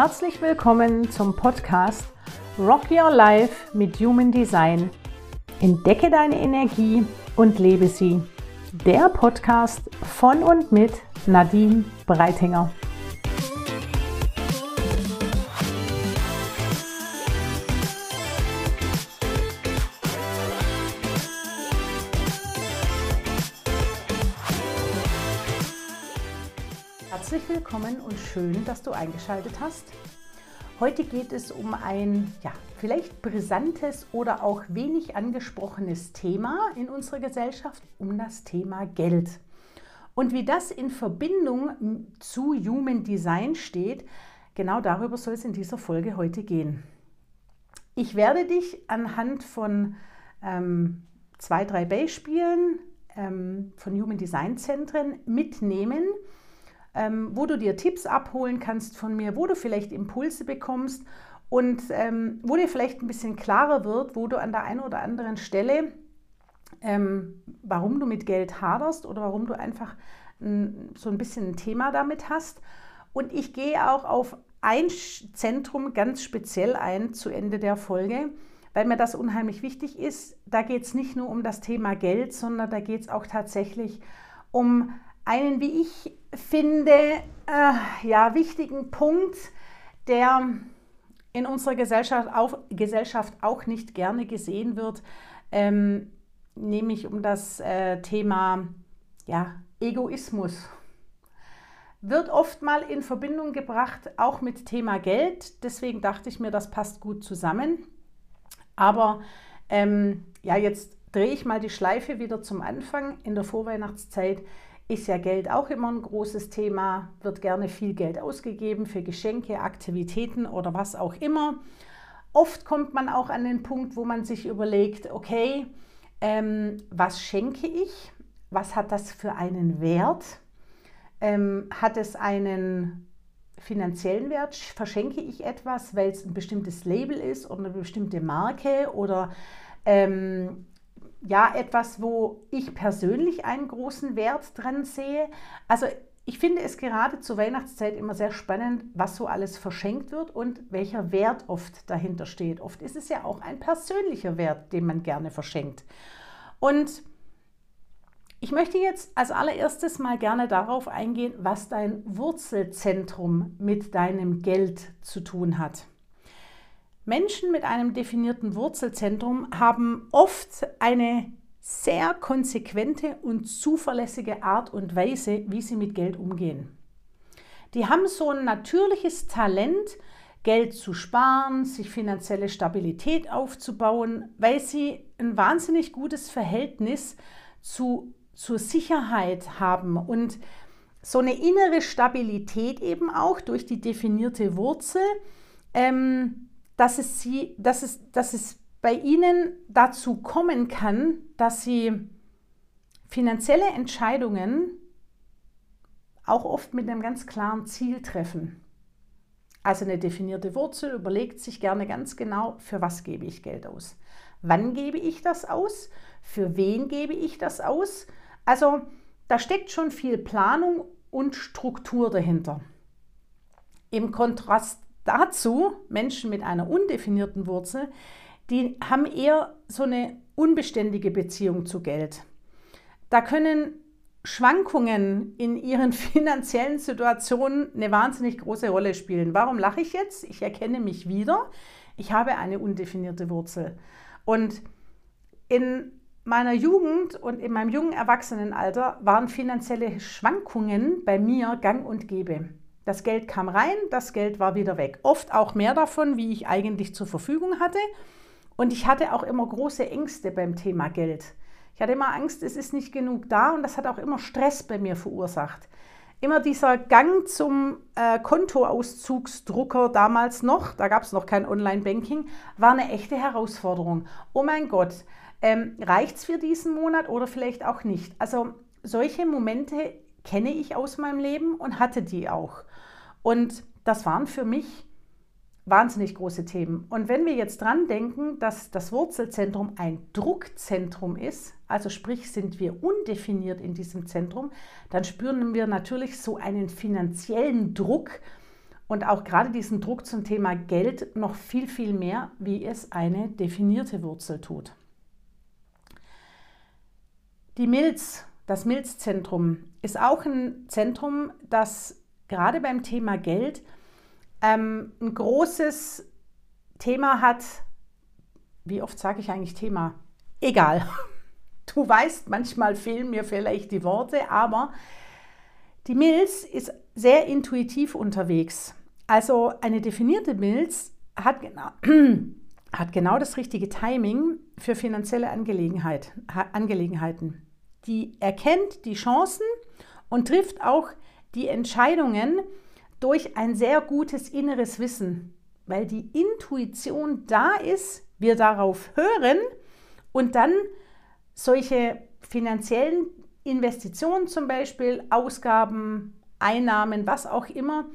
Herzlich willkommen zum Podcast Rock Your Life mit Human Design. Entdecke deine Energie und lebe sie. Der Podcast von und mit Nadine Breitinger. Herzlich willkommen und schön, dass du eingeschaltet hast. Heute geht es um ein ja, vielleicht brisantes oder auch wenig angesprochenes Thema in unserer Gesellschaft, um das Thema Geld. Und wie das in Verbindung zu Human Design steht, genau darüber soll es in dieser Folge heute gehen. Ich werde dich anhand von ähm, zwei, drei Beispielen ähm, von Human Design Zentren mitnehmen, ähm, wo du dir Tipps abholen kannst von mir, wo du vielleicht Impulse bekommst und ähm, wo dir vielleicht ein bisschen klarer wird, wo du an der einen oder anderen Stelle, ähm, warum du mit Geld haderst oder warum du einfach n, so ein bisschen ein Thema damit hast. Und ich gehe auch auf ein Zentrum ganz speziell ein zu Ende der Folge, weil mir das unheimlich wichtig ist. Da geht es nicht nur um das Thema Geld, sondern da geht es auch tatsächlich um einen, wie ich finde, äh, ja, wichtigen Punkt, der in unserer Gesellschaft auch, Gesellschaft auch nicht gerne gesehen wird, ähm, nämlich um das äh, Thema ja, Egoismus. Wird oft mal in Verbindung gebracht, auch mit Thema Geld. Deswegen dachte ich mir, das passt gut zusammen. Aber ähm, ja, jetzt drehe ich mal die Schleife wieder zum Anfang in der Vorweihnachtszeit ist ja Geld auch immer ein großes Thema, wird gerne viel Geld ausgegeben für Geschenke, Aktivitäten oder was auch immer. Oft kommt man auch an den Punkt, wo man sich überlegt, okay, ähm, was schenke ich? Was hat das für einen Wert? Ähm, hat es einen finanziellen Wert? Verschenke ich etwas, weil es ein bestimmtes Label ist oder eine bestimmte Marke oder ähm, ja etwas, wo ich persönlich einen großen Wert dran sehe. Also ich finde es gerade zur Weihnachtszeit immer sehr spannend, was so alles verschenkt wird und welcher Wert oft dahinter steht. Oft ist es ja auch ein persönlicher Wert, den man gerne verschenkt. Und ich möchte jetzt als allererstes mal gerne darauf eingehen, was dein Wurzelzentrum mit deinem Geld zu tun hat. Menschen mit einem definierten Wurzelzentrum haben oft eine sehr konsequente und zuverlässige Art und Weise, wie sie mit Geld umgehen. Die haben so ein natürliches Talent, Geld zu sparen, sich finanzielle Stabilität aufzubauen, weil sie ein wahnsinnig gutes Verhältnis zu, zur Sicherheit haben und so eine innere Stabilität eben auch durch die definierte Wurzel. Ähm, dass es, sie, dass es, dass es bei ihnen dazu kommen kann, dass sie finanzielle Entscheidungen auch oft mit einem ganz klaren Ziel treffen. Also eine definierte Wurzel überlegt sich gerne ganz genau, für was gebe ich Geld aus. Wann gebe ich das aus? Für wen gebe ich das aus? Also da steckt schon viel Planung und Struktur dahinter. Im Kontrast dazu Menschen mit einer undefinierten Wurzel, die haben eher so eine unbeständige Beziehung zu Geld. Da können Schwankungen in ihren finanziellen Situationen eine wahnsinnig große Rolle spielen. Warum lache ich jetzt? Ich erkenne mich wieder. Ich habe eine undefinierte Wurzel. Und in meiner Jugend und in meinem jungen Erwachsenenalter waren finanzielle Schwankungen bei mir gang und gäbe. Das Geld kam rein, das Geld war wieder weg. Oft auch mehr davon, wie ich eigentlich zur Verfügung hatte. Und ich hatte auch immer große Ängste beim Thema Geld. Ich hatte immer Angst, es ist nicht genug da und das hat auch immer Stress bei mir verursacht. Immer dieser Gang zum äh, Kontoauszugsdrucker damals noch, da gab es noch kein Online-Banking, war eine echte Herausforderung. Oh mein Gott, ähm, reicht es für diesen Monat oder vielleicht auch nicht? Also solche Momente kenne ich aus meinem Leben und hatte die auch. Und das waren für mich wahnsinnig große Themen. Und wenn wir jetzt dran denken, dass das Wurzelzentrum ein Druckzentrum ist, also sprich sind wir undefiniert in diesem Zentrum, dann spüren wir natürlich so einen finanziellen Druck und auch gerade diesen Druck zum Thema Geld noch viel, viel mehr, wie es eine definierte Wurzel tut. Die Milz, das Milzzentrum, ist auch ein Zentrum, das gerade beim Thema Geld ähm, ein großes Thema hat. Wie oft sage ich eigentlich Thema? Egal. Du weißt, manchmal fehlen mir vielleicht die Worte, aber die Milz ist sehr intuitiv unterwegs. Also eine definierte Milz hat genau, hat genau das richtige Timing für finanzielle Angelegenheit, Angelegenheiten. Die erkennt die Chancen und trifft auch die Entscheidungen durch ein sehr gutes inneres Wissen, weil die Intuition da ist, wir darauf hören und dann solche finanziellen Investitionen zum Beispiel, Ausgaben, Einnahmen, was auch immer,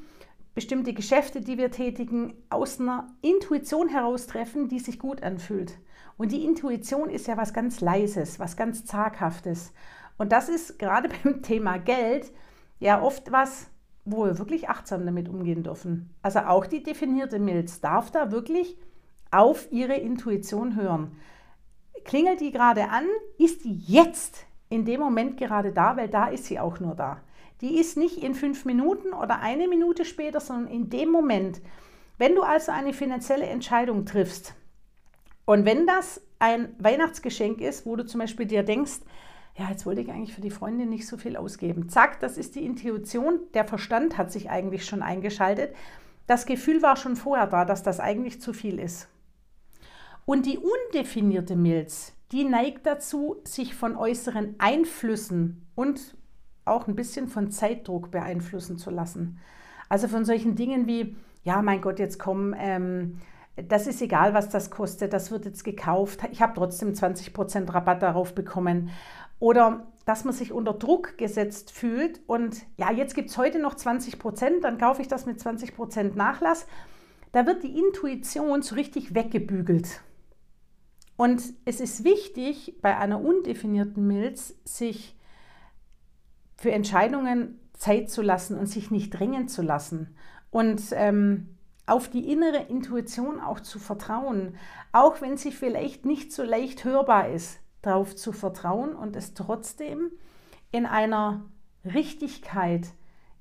bestimmte Geschäfte, die wir tätigen, aus einer Intuition heraus treffen, die sich gut anfühlt. Und die Intuition ist ja was ganz Leises, was ganz Zaghaftes. Und das ist gerade beim Thema Geld ja oft was, wo wir wirklich achtsam damit umgehen dürfen. Also auch die definierte Milz darf da wirklich auf ihre Intuition hören. Klingelt die gerade an? Ist die jetzt in dem Moment gerade da? Weil da ist sie auch nur da. Die ist nicht in fünf Minuten oder eine Minute später, sondern in dem Moment. Wenn du also eine finanzielle Entscheidung triffst und wenn das ein Weihnachtsgeschenk ist, wo du zum Beispiel dir denkst, ja, jetzt wollte ich eigentlich für die Freundin nicht so viel ausgeben. Zack, das ist die Intuition. Der Verstand hat sich eigentlich schon eingeschaltet. Das Gefühl war schon vorher da, dass das eigentlich zu viel ist. Und die undefinierte Milz, die neigt dazu, sich von äußeren Einflüssen und auch ein bisschen von Zeitdruck beeinflussen zu lassen. Also von solchen Dingen wie, ja, mein Gott, jetzt komm, ähm, das ist egal, was das kostet, das wird jetzt gekauft, ich habe trotzdem 20% Rabatt darauf bekommen. Oder dass man sich unter Druck gesetzt fühlt und ja, jetzt gibt es heute noch 20%, dann kaufe ich das mit 20% Nachlass. Da wird die Intuition so richtig weggebügelt. Und es ist wichtig, bei einer undefinierten Milz sich für Entscheidungen Zeit zu lassen und sich nicht drängen zu lassen. Und ähm, auf die innere Intuition auch zu vertrauen, auch wenn sie vielleicht nicht so leicht hörbar ist, darauf zu vertrauen und es trotzdem in einer Richtigkeit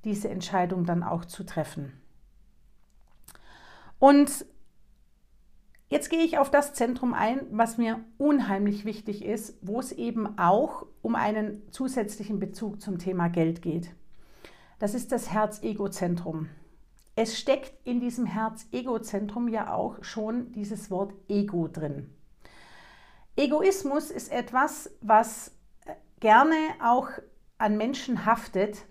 diese Entscheidung dann auch zu treffen. Und Jetzt gehe ich auf das Zentrum ein, was mir unheimlich wichtig ist, wo es eben auch um einen zusätzlichen Bezug zum Thema Geld geht. Das ist das Herz-Ego-Zentrum. Es steckt in diesem Herz-Ego-Zentrum ja auch schon dieses Wort Ego drin. Egoismus ist etwas, was gerne auch an Menschen haftet,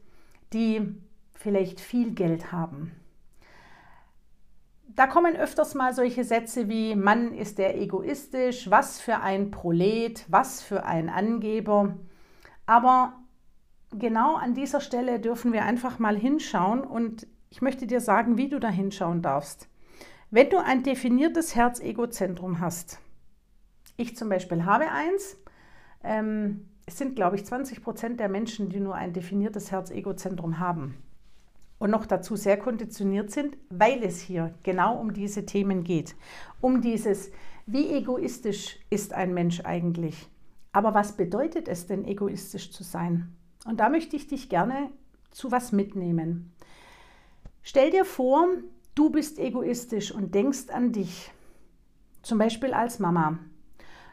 die vielleicht viel Geld haben da kommen öfters mal solche Sätze wie Mann ist der egoistisch, was für ein Prolet, was für ein Angeber. Aber genau an dieser Stelle dürfen wir einfach mal hinschauen und ich möchte dir sagen, wie du da hinschauen darfst. Wenn du ein definiertes Herz-Ego-Zentrum hast, ich zum Beispiel habe eins, ähm, es sind, glaube ich, 20 Prozent der Menschen, die nur ein definiertes Herz-Ego-Zentrum haben und noch dazu sehr konditioniert sind, weil es hier genau um diese Themen geht. Um dieses, wie egoistisch ist ein Mensch eigentlich? Aber was bedeutet es denn, egoistisch zu sein? Und da möchte ich dich gerne zu was mitnehmen. Stell dir vor, du bist egoistisch und denkst an dich, zum Beispiel als Mama.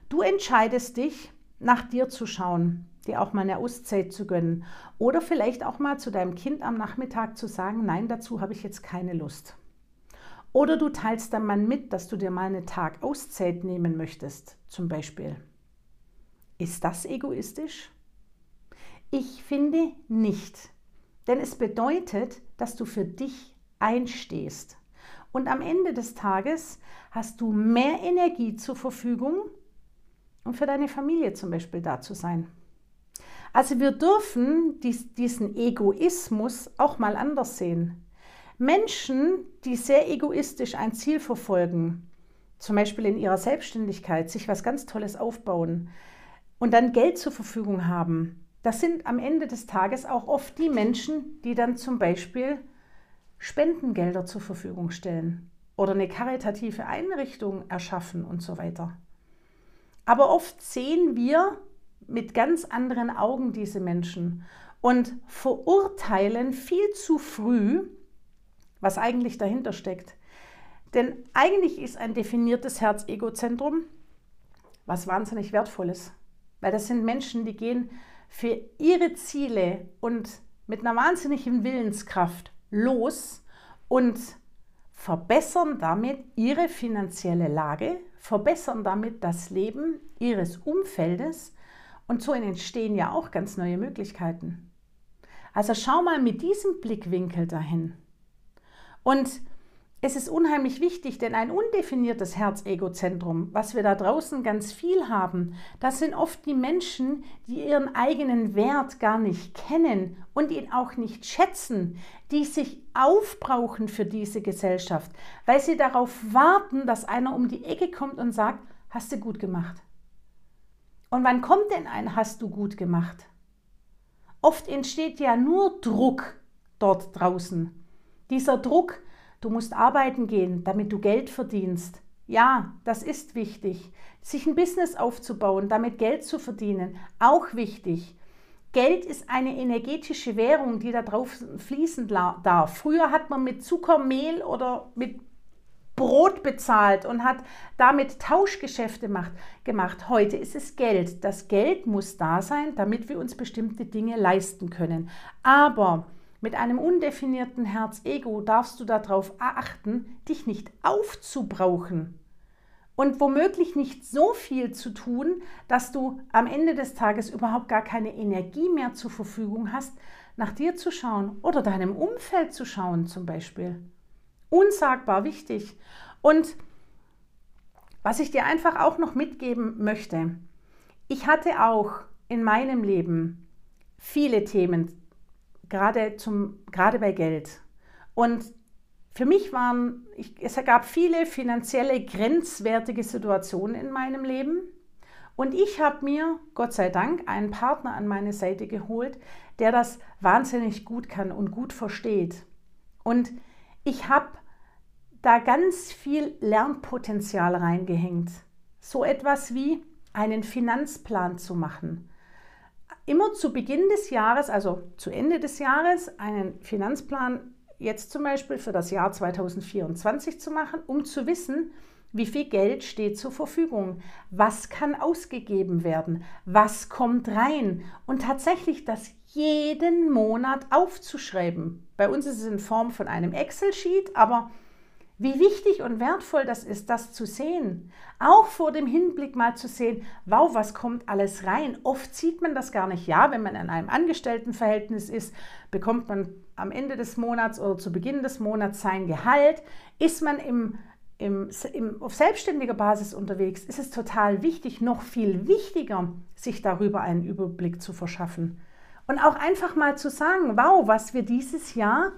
Du entscheidest dich, nach dir zu schauen, dir auch mal eine Auszeit zu gönnen. Oder vielleicht auch mal zu deinem Kind am Nachmittag zu sagen, nein, dazu habe ich jetzt keine Lust. Oder du teilst deinem Mann mit, dass du dir mal einen Tag Auszeit nehmen möchtest, zum Beispiel. Ist das egoistisch? Ich finde nicht. Denn es bedeutet, dass du für dich einstehst. Und am Ende des Tages hast du mehr Energie zur Verfügung, um für deine Familie zum Beispiel da zu sein. Also wir dürfen dies, diesen Egoismus auch mal anders sehen. Menschen, die sehr egoistisch ein Ziel verfolgen, zum Beispiel in ihrer Selbstständigkeit, sich was ganz Tolles aufbauen und dann Geld zur Verfügung haben, das sind am Ende des Tages auch oft die Menschen, die dann zum Beispiel Spendengelder zur Verfügung stellen oder eine karitative Einrichtung erschaffen und so weiter. Aber oft sehen wir mit ganz anderen Augen diese Menschen und verurteilen viel zu früh, was eigentlich dahinter steckt. Denn eigentlich ist ein definiertes Herz-Ego-Zentrum was wahnsinnig wertvolles. Weil das sind Menschen, die gehen für ihre Ziele und mit einer wahnsinnigen Willenskraft los und verbessern damit ihre finanzielle Lage, verbessern damit das Leben ihres Umfeldes und so entstehen ja auch ganz neue Möglichkeiten. Also schau mal mit diesem Blickwinkel dahin. Und es ist unheimlich wichtig, denn ein undefiniertes Herz-Ego-Zentrum, was wir da draußen ganz viel haben, das sind oft die Menschen, die ihren eigenen Wert gar nicht kennen und ihn auch nicht schätzen, die sich aufbrauchen für diese Gesellschaft, weil sie darauf warten, dass einer um die Ecke kommt und sagt, hast du gut gemacht. Und wann kommt denn ein hast du gut gemacht? Oft entsteht ja nur Druck dort draußen. Dieser Druck, Du musst arbeiten gehen, damit du Geld verdienst. Ja, das ist wichtig. Sich ein Business aufzubauen, damit Geld zu verdienen, auch wichtig. Geld ist eine energetische Währung, die da drauf fließen darf. Früher hat man mit Zucker, Mehl oder mit Brot bezahlt und hat damit Tauschgeschäfte gemacht. Heute ist es Geld. Das Geld muss da sein, damit wir uns bestimmte Dinge leisten können. Aber mit einem undefinierten Herz-Ego darfst du darauf achten, dich nicht aufzubrauchen und womöglich nicht so viel zu tun, dass du am Ende des Tages überhaupt gar keine Energie mehr zur Verfügung hast, nach dir zu schauen oder deinem Umfeld zu schauen zum Beispiel. Unsagbar wichtig. Und was ich dir einfach auch noch mitgeben möchte, ich hatte auch in meinem Leben viele Themen gerade, zum, gerade bei Geld. Und für mich waren, ich, es gab viele finanzielle grenzwertige Situationen in meinem Leben. Und ich habe mir, Gott sei Dank, einen Partner an meine Seite geholt, der das wahnsinnig gut kann und gut versteht. Und ich habe da ganz viel Lernpotenzial reingehängt. So etwas wie einen Finanzplan zu machen immer zu Beginn des Jahres, also zu Ende des Jahres, einen Finanzplan jetzt zum Beispiel für das Jahr 2024 zu machen, um zu wissen, wie viel Geld steht zur Verfügung, was kann ausgegeben werden, was kommt rein und tatsächlich das jeden Monat aufzuschreiben. Bei uns ist es in Form von einem Excel-Sheet, aber wie wichtig und wertvoll das ist, das zu sehen. Auch vor dem Hinblick mal zu sehen, wow, was kommt alles rein. Oft sieht man das gar nicht. Ja, wenn man in einem Angestelltenverhältnis ist, bekommt man am Ende des Monats oder zu Beginn des Monats sein Gehalt. Ist man im, im, im, auf selbstständiger Basis unterwegs, ist es total wichtig, noch viel wichtiger, sich darüber einen Überblick zu verschaffen. Und auch einfach mal zu sagen, wow, was wir dieses Jahr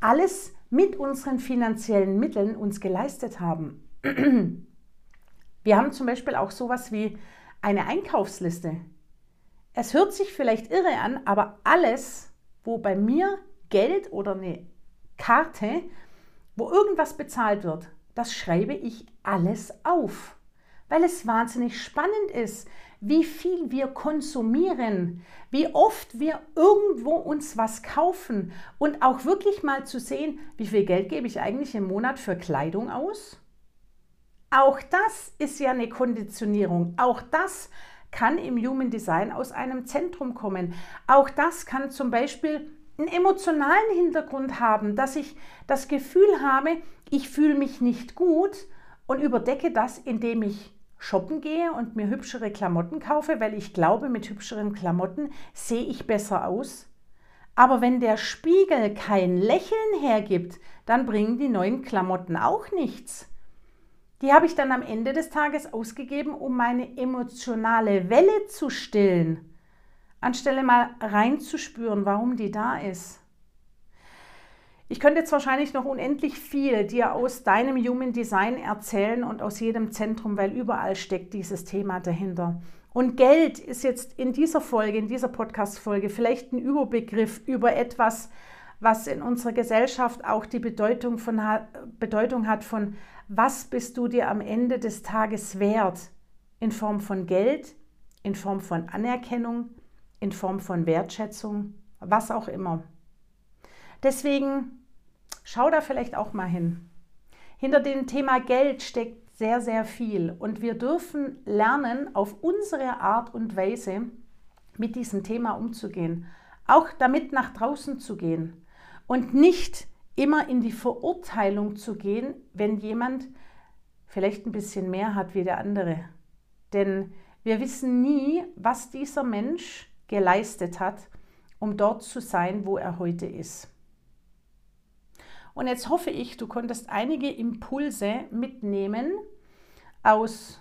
alles mit unseren finanziellen Mitteln uns geleistet haben. Wir haben zum Beispiel auch sowas wie eine Einkaufsliste. Es hört sich vielleicht irre an, aber alles, wo bei mir Geld oder eine Karte, wo irgendwas bezahlt wird, das schreibe ich alles auf, weil es wahnsinnig spannend ist, wie viel wir konsumieren, wie oft wir irgendwo uns was kaufen und auch wirklich mal zu sehen, wie viel Geld gebe ich eigentlich im Monat für Kleidung aus? Auch das ist ja eine Konditionierung. Auch das kann im Human Design aus einem Zentrum kommen. Auch das kann zum Beispiel einen emotionalen Hintergrund haben, dass ich das Gefühl habe, ich fühle mich nicht gut und überdecke das, indem ich shoppen gehe und mir hübschere Klamotten kaufe, weil ich glaube, mit hübscheren Klamotten sehe ich besser aus. Aber wenn der Spiegel kein Lächeln hergibt, dann bringen die neuen Klamotten auch nichts. Die habe ich dann am Ende des Tages ausgegeben, um meine emotionale Welle zu stillen, anstelle mal reinzuspüren, warum die da ist. Ich könnte jetzt wahrscheinlich noch unendlich viel dir aus deinem Human Design erzählen und aus jedem Zentrum, weil überall steckt dieses Thema dahinter. Und Geld ist jetzt in dieser Folge, in dieser Podcast-Folge vielleicht ein Überbegriff über etwas, was in unserer Gesellschaft auch die Bedeutung, von, Bedeutung hat von, was bist du dir am Ende des Tages wert? In Form von Geld, in Form von Anerkennung, in Form von Wertschätzung, was auch immer. Deswegen schau da vielleicht auch mal hin. Hinter dem Thema Geld steckt sehr, sehr viel und wir dürfen lernen, auf unsere Art und Weise mit diesem Thema umzugehen, auch damit nach draußen zu gehen und nicht immer in die Verurteilung zu gehen, wenn jemand vielleicht ein bisschen mehr hat wie der andere. Denn wir wissen nie, was dieser Mensch geleistet hat, um dort zu sein, wo er heute ist. Und jetzt hoffe ich, du konntest einige Impulse mitnehmen aus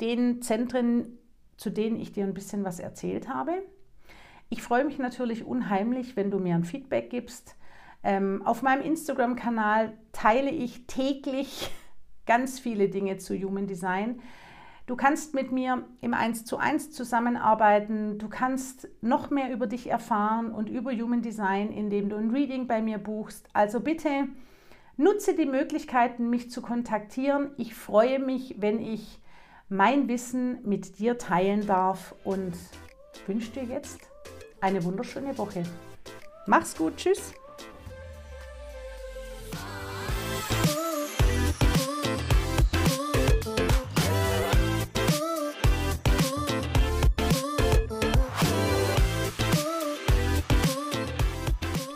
den Zentren, zu denen ich dir ein bisschen was erzählt habe. Ich freue mich natürlich unheimlich, wenn du mir ein Feedback gibst. Ähm, auf meinem Instagram-Kanal teile ich täglich ganz viele Dinge zu Human Design. Du kannst mit mir im 1 zu 1 zusammenarbeiten. Du kannst noch mehr über dich erfahren und über Human Design, indem du ein Reading bei mir buchst. Also bitte nutze die Möglichkeiten, mich zu kontaktieren. Ich freue mich, wenn ich mein Wissen mit dir teilen darf und wünsche dir jetzt eine wunderschöne Woche. Mach's gut, tschüss.